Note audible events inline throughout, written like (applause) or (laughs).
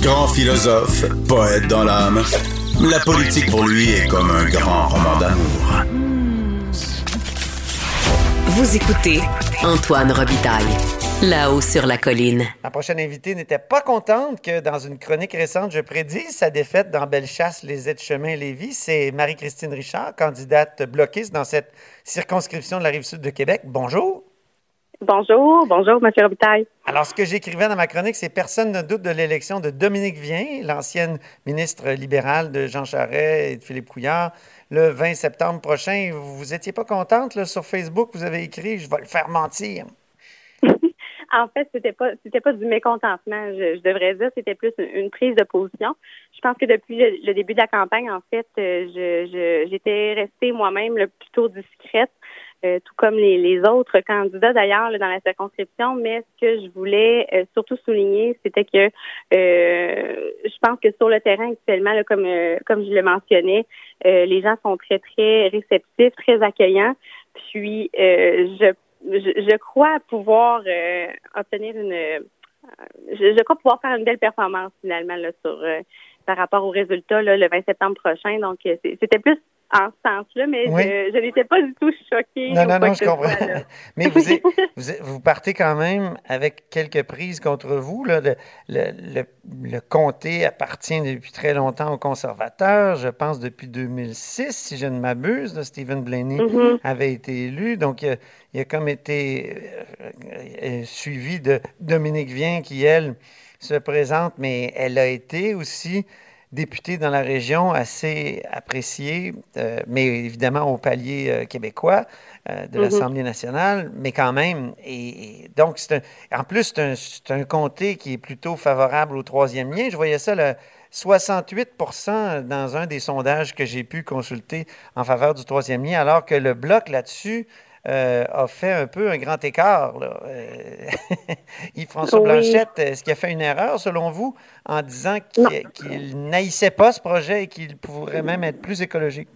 Grand philosophe, poète dans l'âme, la politique pour lui est comme un grand roman d'amour. Vous écoutez Antoine Robitaille, là-haut sur la colline. Ma prochaine invitée n'était pas contente que dans une chronique récente, je prédise sa défaite dans Bellechasse, les aides-chemins Lévis. C'est Marie-Christine Richard, candidate bloquiste dans cette circonscription de la Rive-Sud de Québec. Bonjour. Bonjour, bonjour, M. Robitaille. Alors, ce que j'écrivais dans ma chronique, c'est personne ne doute de l'élection de Dominique Vien, l'ancienne ministre libérale de Jean Charest et de Philippe Couillard, le 20 septembre prochain. Vous n'étiez pas contente là, sur Facebook, vous avez écrit Je vais le faire mentir. (laughs) en fait, c'était pas c'était pas du mécontentement, je, devrais dire, c'était plus une, prise de position. Je pense que depuis le, début de la campagne, en fait, euh, je j'étais restée moi-même plutôt discrète. Euh, tout comme les, autres candidats d'ailleurs dans la circonscription. Mais ce que je voulais euh, surtout souligner, c'était que euh, je pense que sur le terrain actuellement, comme comme je le mentionnais, les gens sont très très réceptifs, très accueillants. Puis je, je, crois pouvoir obtenir une je, crois pouvoir faire une belle performance finalement là, sur par rapport aux résultats là, le 20 septembre prochain. Donc c'était plus en ce sens-là, mais je, n'étais pas du tout choquée. Non, non, non, je comprends. (laughs) mais vous, (laughs) vous, partez quand même avec quelques prises contre vous. Là. Le, le, le, comté appartient depuis très longtemps aux conservateurs, je pense depuis 2006, si je ne m'abuse. Stephen Blaney mm-hmm. avait été élu, donc il a, comme été euh, euh, suivi de Dominique Vien, qui, elle, se présente, mais elle a été aussi député dans la région assez apprécié, euh, mais évidemment au palier euh, québécois euh, de mhm. l'Assemblée nationale, mais quand même. Et, donc, c'est en plus, c'est un, comté qui est plutôt favorable au troisième lien. Je voyais ça, le 68% dans un des sondages que j'ai pu consulter en faveur du troisième lien, alors que le bloc là-dessus euh, a fait un peu un grand écart. Là. Euh, (laughs) Yves-François Blanchette, est-ce qu'il a fait une erreur, selon vous, en disant qu'il n'haïssait pas ce projet et qu'il pourrait même être plus écologique?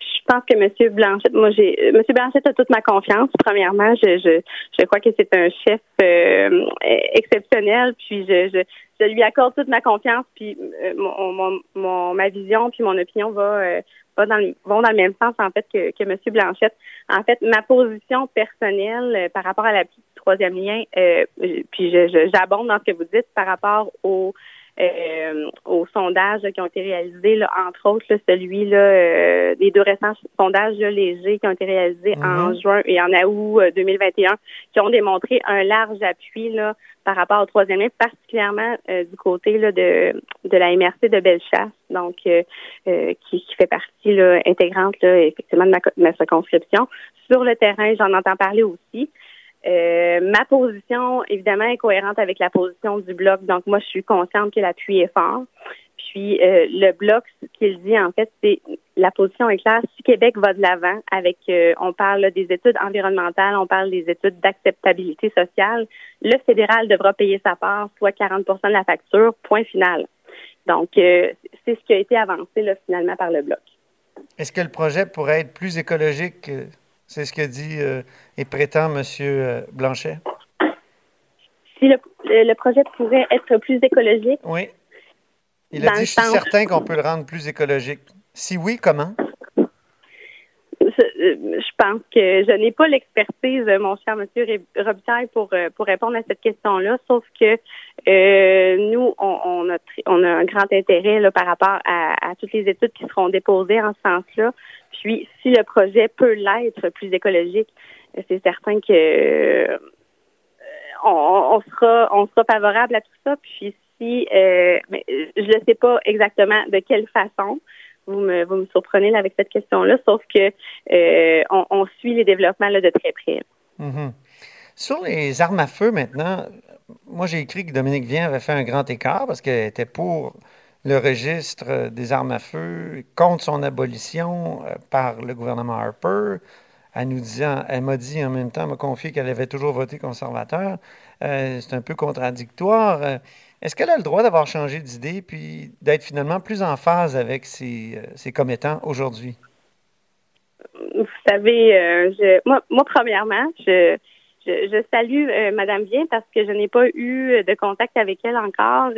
Je pense que M. Blanchette, moi, j'ai M. Blanchette a toute ma confiance. Premièrement, je, je, crois que c'est un chef euh, exceptionnel, puis je, je, lui accorde toute ma confiance, puis mon, mon, ma vision, puis mon opinion va dans vont dans le même sens en fait que, que M. Blanchette. En fait, ma position personnelle euh, par rapport à la troisième lien, euh, puis j'abonde dans ce que vous dites par rapport au euh, aux sondages qui ont été réalisés, là, entre autres celui là, euh, des deux récents sondages légers qui ont été réalisés en mm-hmm. juin et en août 2021, qui ont démontré un large appui là, par rapport au troisième lien, particulièrement du côté là, de, de la MRC de Bellechasse, donc qui, qui, fait partie là, intégrante là, effectivement de ma, ma circonscription. Sur le terrain, j'en entends parler aussi. Euh, ma position, évidemment, est cohérente avec la position du bloc. Donc, moi, je suis consciente que l'appui est fort. Puis, euh, le bloc, ce qu'il dit, en fait, c'est la position est claire. Si Québec va de l'avant avec, euh, on parle des études environnementales, on parle des études d'acceptabilité sociale, le fédéral devra payer sa part, soit 40% de la facture, point final. Donc, c'est ce qui a été avancé, finalement, par le bloc. Est-ce que le projet pourrait être plus écologique c'est ce que dit euh, et prétend M. Blanchet? Si le, projet pourrait être plus écologique. Oui. Il a dit, je suis certain qu'on peut le rendre plus écologique. Si oui, comment? Euh, je pense que je n'ai pas l'expertise, mon cher monsieur Robitaille, pour, pour répondre à cette question-là, sauf que nous, on, a, on a un grand intérêt là, par rapport à, toutes les études qui seront déposées en ce sens-là. Puis, si le projet peut l'être plus écologique, c'est certain que euh, on, sera on sera favorable à tout ça. Puis si euh, je ne sais pas exactement de quelle façon. Vous me, surprenez avec cette question-là, sauf que euh, on, suit les développements de très près. Mm-hmm. Sur les armes à feu maintenant, moi j'ai écrit que Dominique Vien avait fait un grand écart parce qu'elle était pour le registre des armes à feu contre son abolition euh, par le gouvernement Harper. Elle nous m'a dit en même temps, m'a confié qu'elle avait toujours voté conservateur. Euh, c'est un peu contradictoire. Euh, est-ce qu'elle a le droit d'avoir changé d'idée puis d'être finalement plus en phase avec ses, ses commettants aujourd'hui? Vous savez, moi, moi, premièrement, je, je, salue Madame Bien parce que je n'ai pas eu de contact avec elle encore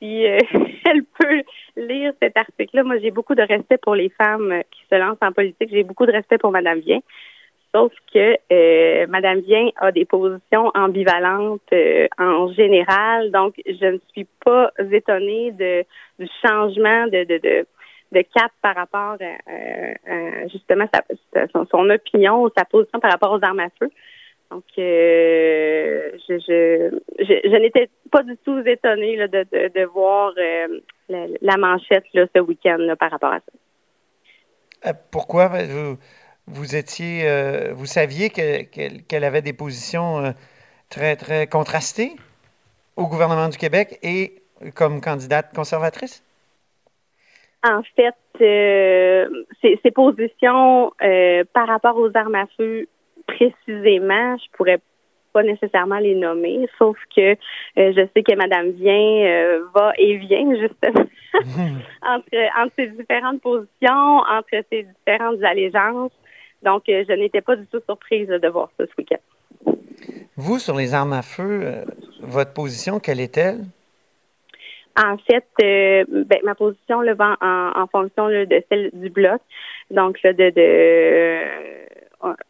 si (laughs) elle peut lire cet article-là. Moi, j'ai beaucoup de respect pour les femmes qui se lancent en politique. J'ai beaucoup de respect pour Madame Vien. Que euh, Madame a des positions ambivalentes euh, en général, donc je ne suis pas étonnée de, du changement de, de, de, de cap par rapport à, justement sa, son, opinion, sa position par rapport aux armes à feu. Donc, euh, je, je, je, n'étais pas du tout étonnée de, de, de, voir euh, la, la, manchette là, ce week-end par rapport à ça. pourquoi vous vous étiez, euh, vous saviez qu'elle avait des positions euh, très, très contrastées au gouvernement du Québec et comme candidate conservatrice? En fait, euh, ces, positions par rapport aux armes à feu, précisément, je pourrais pas nécessairement les nommer, sauf que je sais que Mme Vien va et vient justement (laughs) entre, entre ces différentes positions, entre ces différentes allégeances. Donc, euh, je n'étais pas du tout surprise de voir ça ce week-end. Vous, sur les armes à feu, euh, votre position, quelle est-elle? En fait, euh, ben, ma position va en, fonction de celle du bloc. Donc, là, de,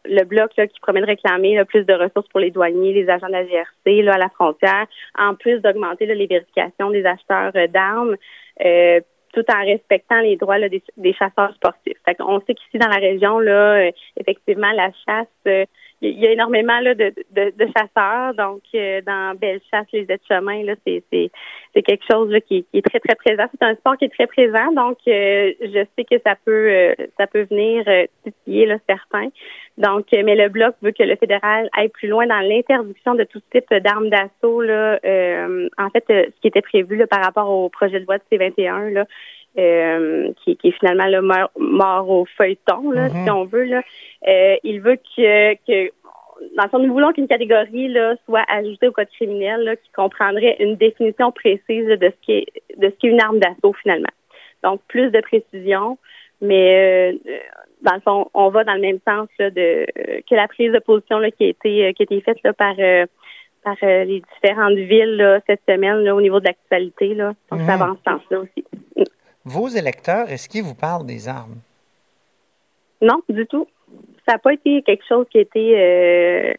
le bloc là, qui promet de réclamer plus de ressources pour les douaniers, les agents de la GRC là, à la frontière, en plus d'augmenter les vérifications des acheteurs d'armes tout en respectant les droits des, chasseurs sportifs. On sait qu'ici dans la région, là, euh, effectivement, la chasse, euh, il y a énormément de, chasseurs. Donc, euh, dans Bellechasse, les aides-chemins, là, c'est, quelque chose qui, est très, très présent. C'est un sport qui est très présent. Donc, je sais que ça peut ça peut venir titiller certains. Donc, mais le Bloc veut que le fédéral aille plus loin dans l'interdiction de tout type d'armes d'assaut. Là, en fait, ce qui était prévu là, par rapport au projet de loi de C21, là, euh, qui, qui, est finalement le mort, au feuilleton, là, mm-hmm. si on veut. Là. Euh, il veut que, que dans le fond, nous voulons qu'une catégorie là, soit ajoutée au code criminel là, qui comprendrait une définition précise de ce qui est de ce qui est une arme d'assaut finalement. Donc plus de précision, mais euh, dans le fond, on va dans le même sens là, de que la prise de position là, qui a été qui a été faite là, par par les différentes villes là, cette semaine là, au niveau de l'actualité. Là. Donc, ça mm-hmm. va en ce sens-là aussi vos électeurs, est-ce qu'ils vous parlent des armes? Non, du tout. Ça n'a pas été quelque chose qui a été. Euh,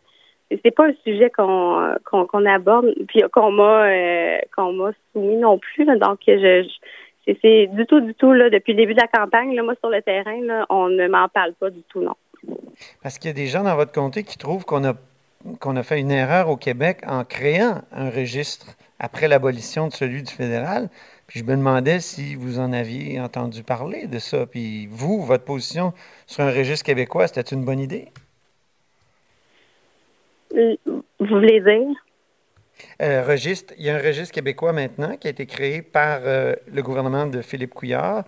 c'est pas un sujet qu'on qu'on aborde, puis qu'on m'a euh, qu'on m'a soumis non plus. donc, je, c'est du tout, du tout, là, depuis le début de la campagne, là, moi, sur le terrain, là, on ne m'en parle pas du tout, non. Parce qu'il y a des gens dans votre comté qui trouvent qu'on a, qu'on a fait une erreur au Québec en créant un registre après l'abolition de celui du fédéral. Puis je me demandais si vous en aviez entendu parler de ça. Puis vous, votre position sur un registre québécois, c'était une bonne idée? Vous voulez dire? Euh, registre, il y a un registre québécois maintenant qui a été créé par euh, le gouvernement de Philippe Couillard.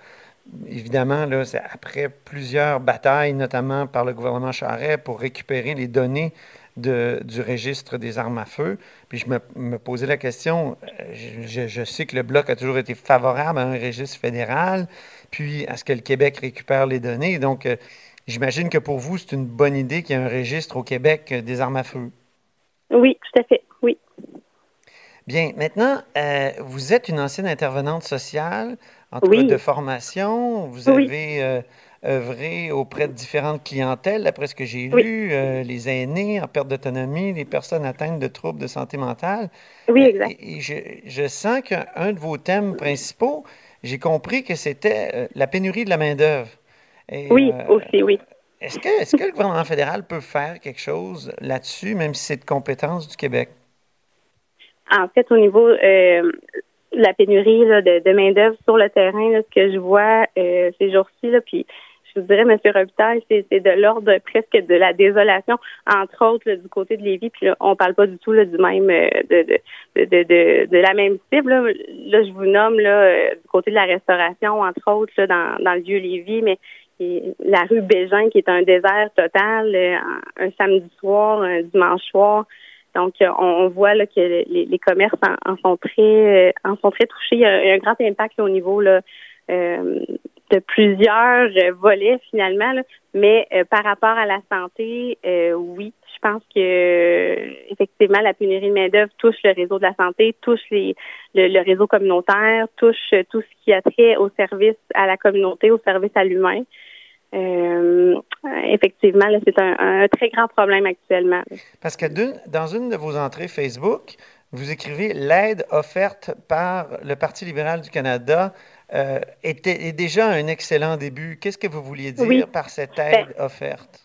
Évidemment, là, c'est après plusieurs batailles, notamment par le gouvernement Charest, pour récupérer les données du registre des armes à feu. Puis je me, posais la question, euh, je, sais que le Bloc a toujours été favorable à un registre fédéral, puis à ce que le Québec récupère les données. Donc, euh, j'imagine que pour vous, c'est une bonne idée qu'il y ait un registre au Québec euh, des armes à feu. Oui, tout à fait, oui. Bien, maintenant, vous êtes une ancienne intervenante sociale, en tout cas de formation. Vous avez œuvré auprès de différentes clientèles, d'après ce que j'ai lu, euh, les aînés en perte d'autonomie, les personnes atteintes de troubles de santé mentale. Oui, exact. Et, je, sens qu'un de vos thèmes principaux, j'ai compris que c'était euh, la pénurie de la main-d'œuvre. Oui, euh, aussi, oui. Est-ce que, est que le gouvernement fédéral peut faire quelque chose là-dessus, même si c'est de compétence du Québec? En fait, au niveau de la pénurie de, main-d'œuvre sur le terrain, ce que je vois ces jours-ci, puis je vous dirais, M. Robitaille, c'est de l'ordre presque de la désolation, entre autres du côté de Lévis. Puis là, on parle pas du tout du même euh, de, de, de, de, la même cible. Là. je vous nomme là, euh, du côté de la restauration, entre autres, là, dans, dans le vieux Lévis, mais la rue Bégin qui est un désert total, euh, un samedi soir, un dimanche soir. Donc, on, voit là, que les, les commerces en, sont très en sont très touchés. Il y a, un grand impact au niveau là, de plusieurs volets finalement, mais par rapport à la santé, oui, je pense que effectivement la pénurie de main d'œuvre touche le réseau de la santé, touche le, réseau communautaire, touche tout ce qui a trait au service à la communauté, au service à l'humain. Euh, effectivement, c'est un, très grand problème actuellement. Parce que dans une de vos entrées Facebook, vous écrivez l'aide offerte par le Parti libéral du Canada euh, était, est déjà un excellent début. Qu'est-ce que vous vouliez dire par cette ben, aide offerte?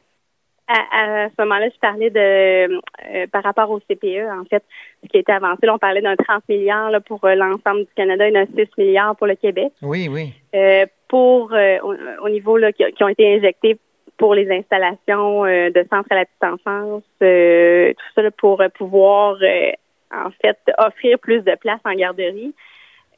À, ce moment-là, je parlais de euh, par rapport au CPE, en fait, ce qui a été avancé. Là, on parlait d'un 30 milliards là, pour l'ensemble du Canada et d'un 6 milliards pour le Québec. Oui, oui pour euh, au, niveau là, qui, ont été injectés pour les installations euh, de centres à la petite enfance, euh, tout ça pour pouvoir en fait offrir plus de places en garderie.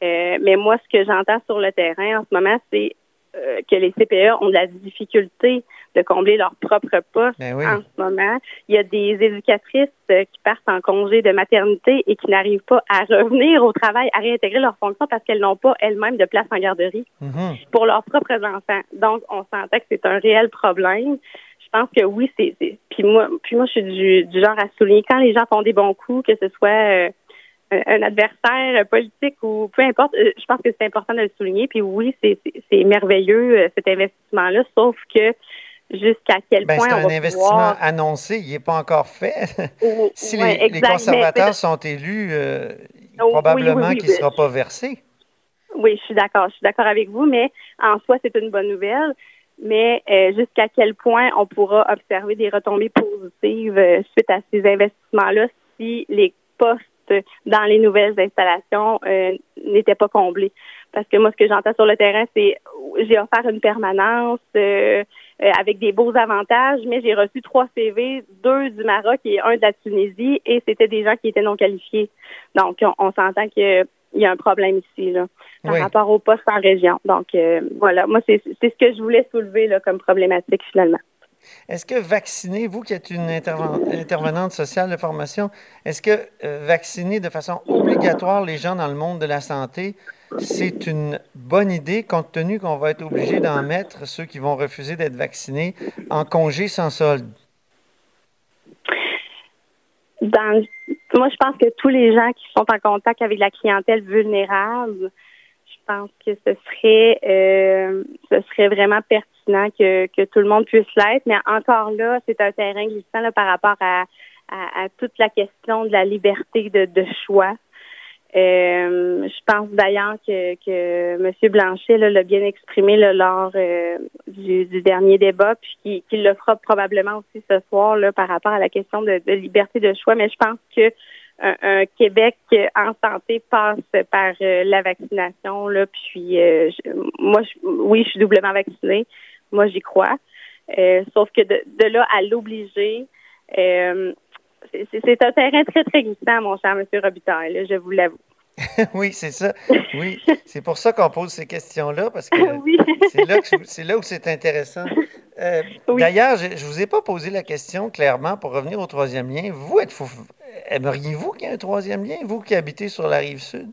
Mais moi, ce que j'entends sur le terrain en ce moment, c'est que les CPE ont de la difficulté de combler leur propre poste ben en ce moment. Il y a des éducatrices euh, qui partent en congé de maternité et qui n'arrivent pas à revenir au travail, à réintégrer leur fonction parce qu'elles n'ont pas elles-mêmes de place en garderie mm-hmm. pour leurs propres enfants. Donc, on s'entend que c'est un réel problème. Je pense que oui, c'est. Puis moi, puis moi, je suis du, du, genre à souligner quand les gens font des bons coups, que ce soit euh, un adversaire politique ou peu importe, euh, je pense que c'est important de le souligner. Puis oui, c'est merveilleux cet investissement-là, sauf que jusqu'à quel ben, point c'est un investissement annoncé, il n'est pas encore fait. (laughs) si les, conservateurs sont élus, euh, oh, probablement qu'il ne sera pas versé. Oui, je suis d'accord. Je suis d'accord avec vous, mais en soi, c'est une bonne nouvelle. Mais euh, jusqu'à quel point on pourra observer des retombées positives euh, suite à ces investissements-là si les postes dans les nouvelles installations n'étaient pas comblés. Parce que moi, ce que j'entends sur le terrain, c'est j'ai offert une permanence, euh, avec des beaux avantages, mais j'ai reçu trois CV, deux du Maroc et un de la Tunisie, et c'était des gens qui étaient non qualifiés. Donc, on, s'entend qu'il y a un problème ici, là, par rapport au poste en région. Donc, euh, voilà, moi, c'est ce que je voulais soulever là, comme problématique, finalement. Est-ce que vacciner, vous qui êtes une intervenante sociale de formation, est-ce que euh, vacciner de façon obligatoire les gens dans le monde de la santé, c'est une bonne idée compte tenu qu'on va être obligé d'en mettre ceux qui vont refuser d'être vaccinés en congé sans solde? moi, je pense que tous les gens qui sont en contact avec la clientèle vulnérable, pense que ce serait, euh, ce serait vraiment pertinent que, tout le monde puisse l'être. Mais encore là, c'est un terrain glissant par rapport à, toute la question de la liberté de choix. Euh, je pense d'ailleurs que, que M. Blanchet l'a bien exprimé lors euh, du, dernier débat, puis qu'il le fera probablement aussi ce soir là, par rapport à la question de, liberté de choix. Mais je pense que un, Québec en santé passe par euh, la vaccination. Là, puis moi, oui, je suis doublement vaccinée. Moi, j'y crois. sauf que de, de là à l'obliger, c'est un terrain très, très glissant, mon cher M. Robitaille, je vous l'avoue. (laughs) oui, c'est ça. Oui, (laughs) c'est pour ça qu'on pose ces questions-là, parce que c'est là, où c'est intéressant. Euh, d'ailleurs, je ne vous ai pas posé la question clairement pour revenir au troisième lien. Vous, êtes, aimeriez-vous qu'il y ait un troisième lien, vous qui habitez sur la rive sud?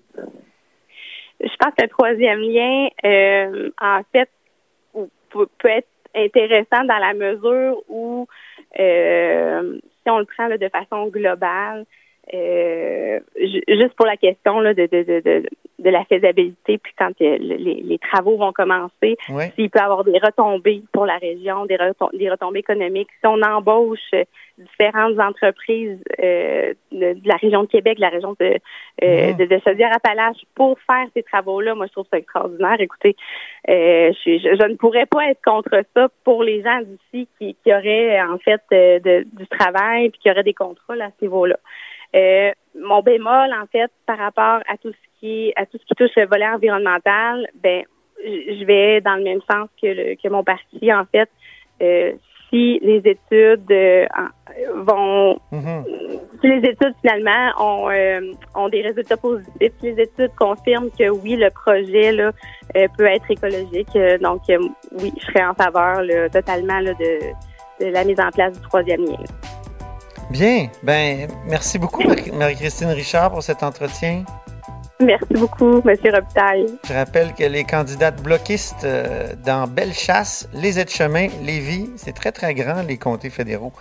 Je pense que le troisième lien, euh, en fait, peut être intéressant dans la mesure où euh, si on le prend de façon globale, euh, juste pour la question là, de, de, de, de, la faisabilité, puis quand euh, les, les, travaux vont commencer, s'il peut y avoir des retombées pour la région, des, des retombées économiques, si on embauche différentes entreprises euh, de, la région de Québec, de la région de, euh, mmh. de, de Chaudière-Appalaches pour faire ces travaux-là, moi je trouve ça extraordinaire. Écoutez, euh, je, je, ne pourrais pas être contre ça pour les gens d'ici qui, qui auraient en fait de, du travail puis qui auraient des contrôles à ce niveau-là. Euh, mon bémol, en fait, par rapport à tout ce qui à tout ce qui touche le volet environnemental, ben je vais dans le même sens que, le, que mon parti, en fait. Euh, si les études euh, vont, mm-hmm. si les études finalement ont, ont des résultats positifs, si les études confirment que oui, le projet là peut être écologique, donc oui, je serais en faveur totalement de, de la mise en place du troisième lien. Bien. Ben, merci beaucoup, Marie-Christine Richard, pour cet entretien. Merci beaucoup, M. Robitaille. Je rappelle que les candidates bloquistes euh, dans Bellechasse, les Aides-Chemins, Lévis, c'est très, très grand, les comtés fédéraux.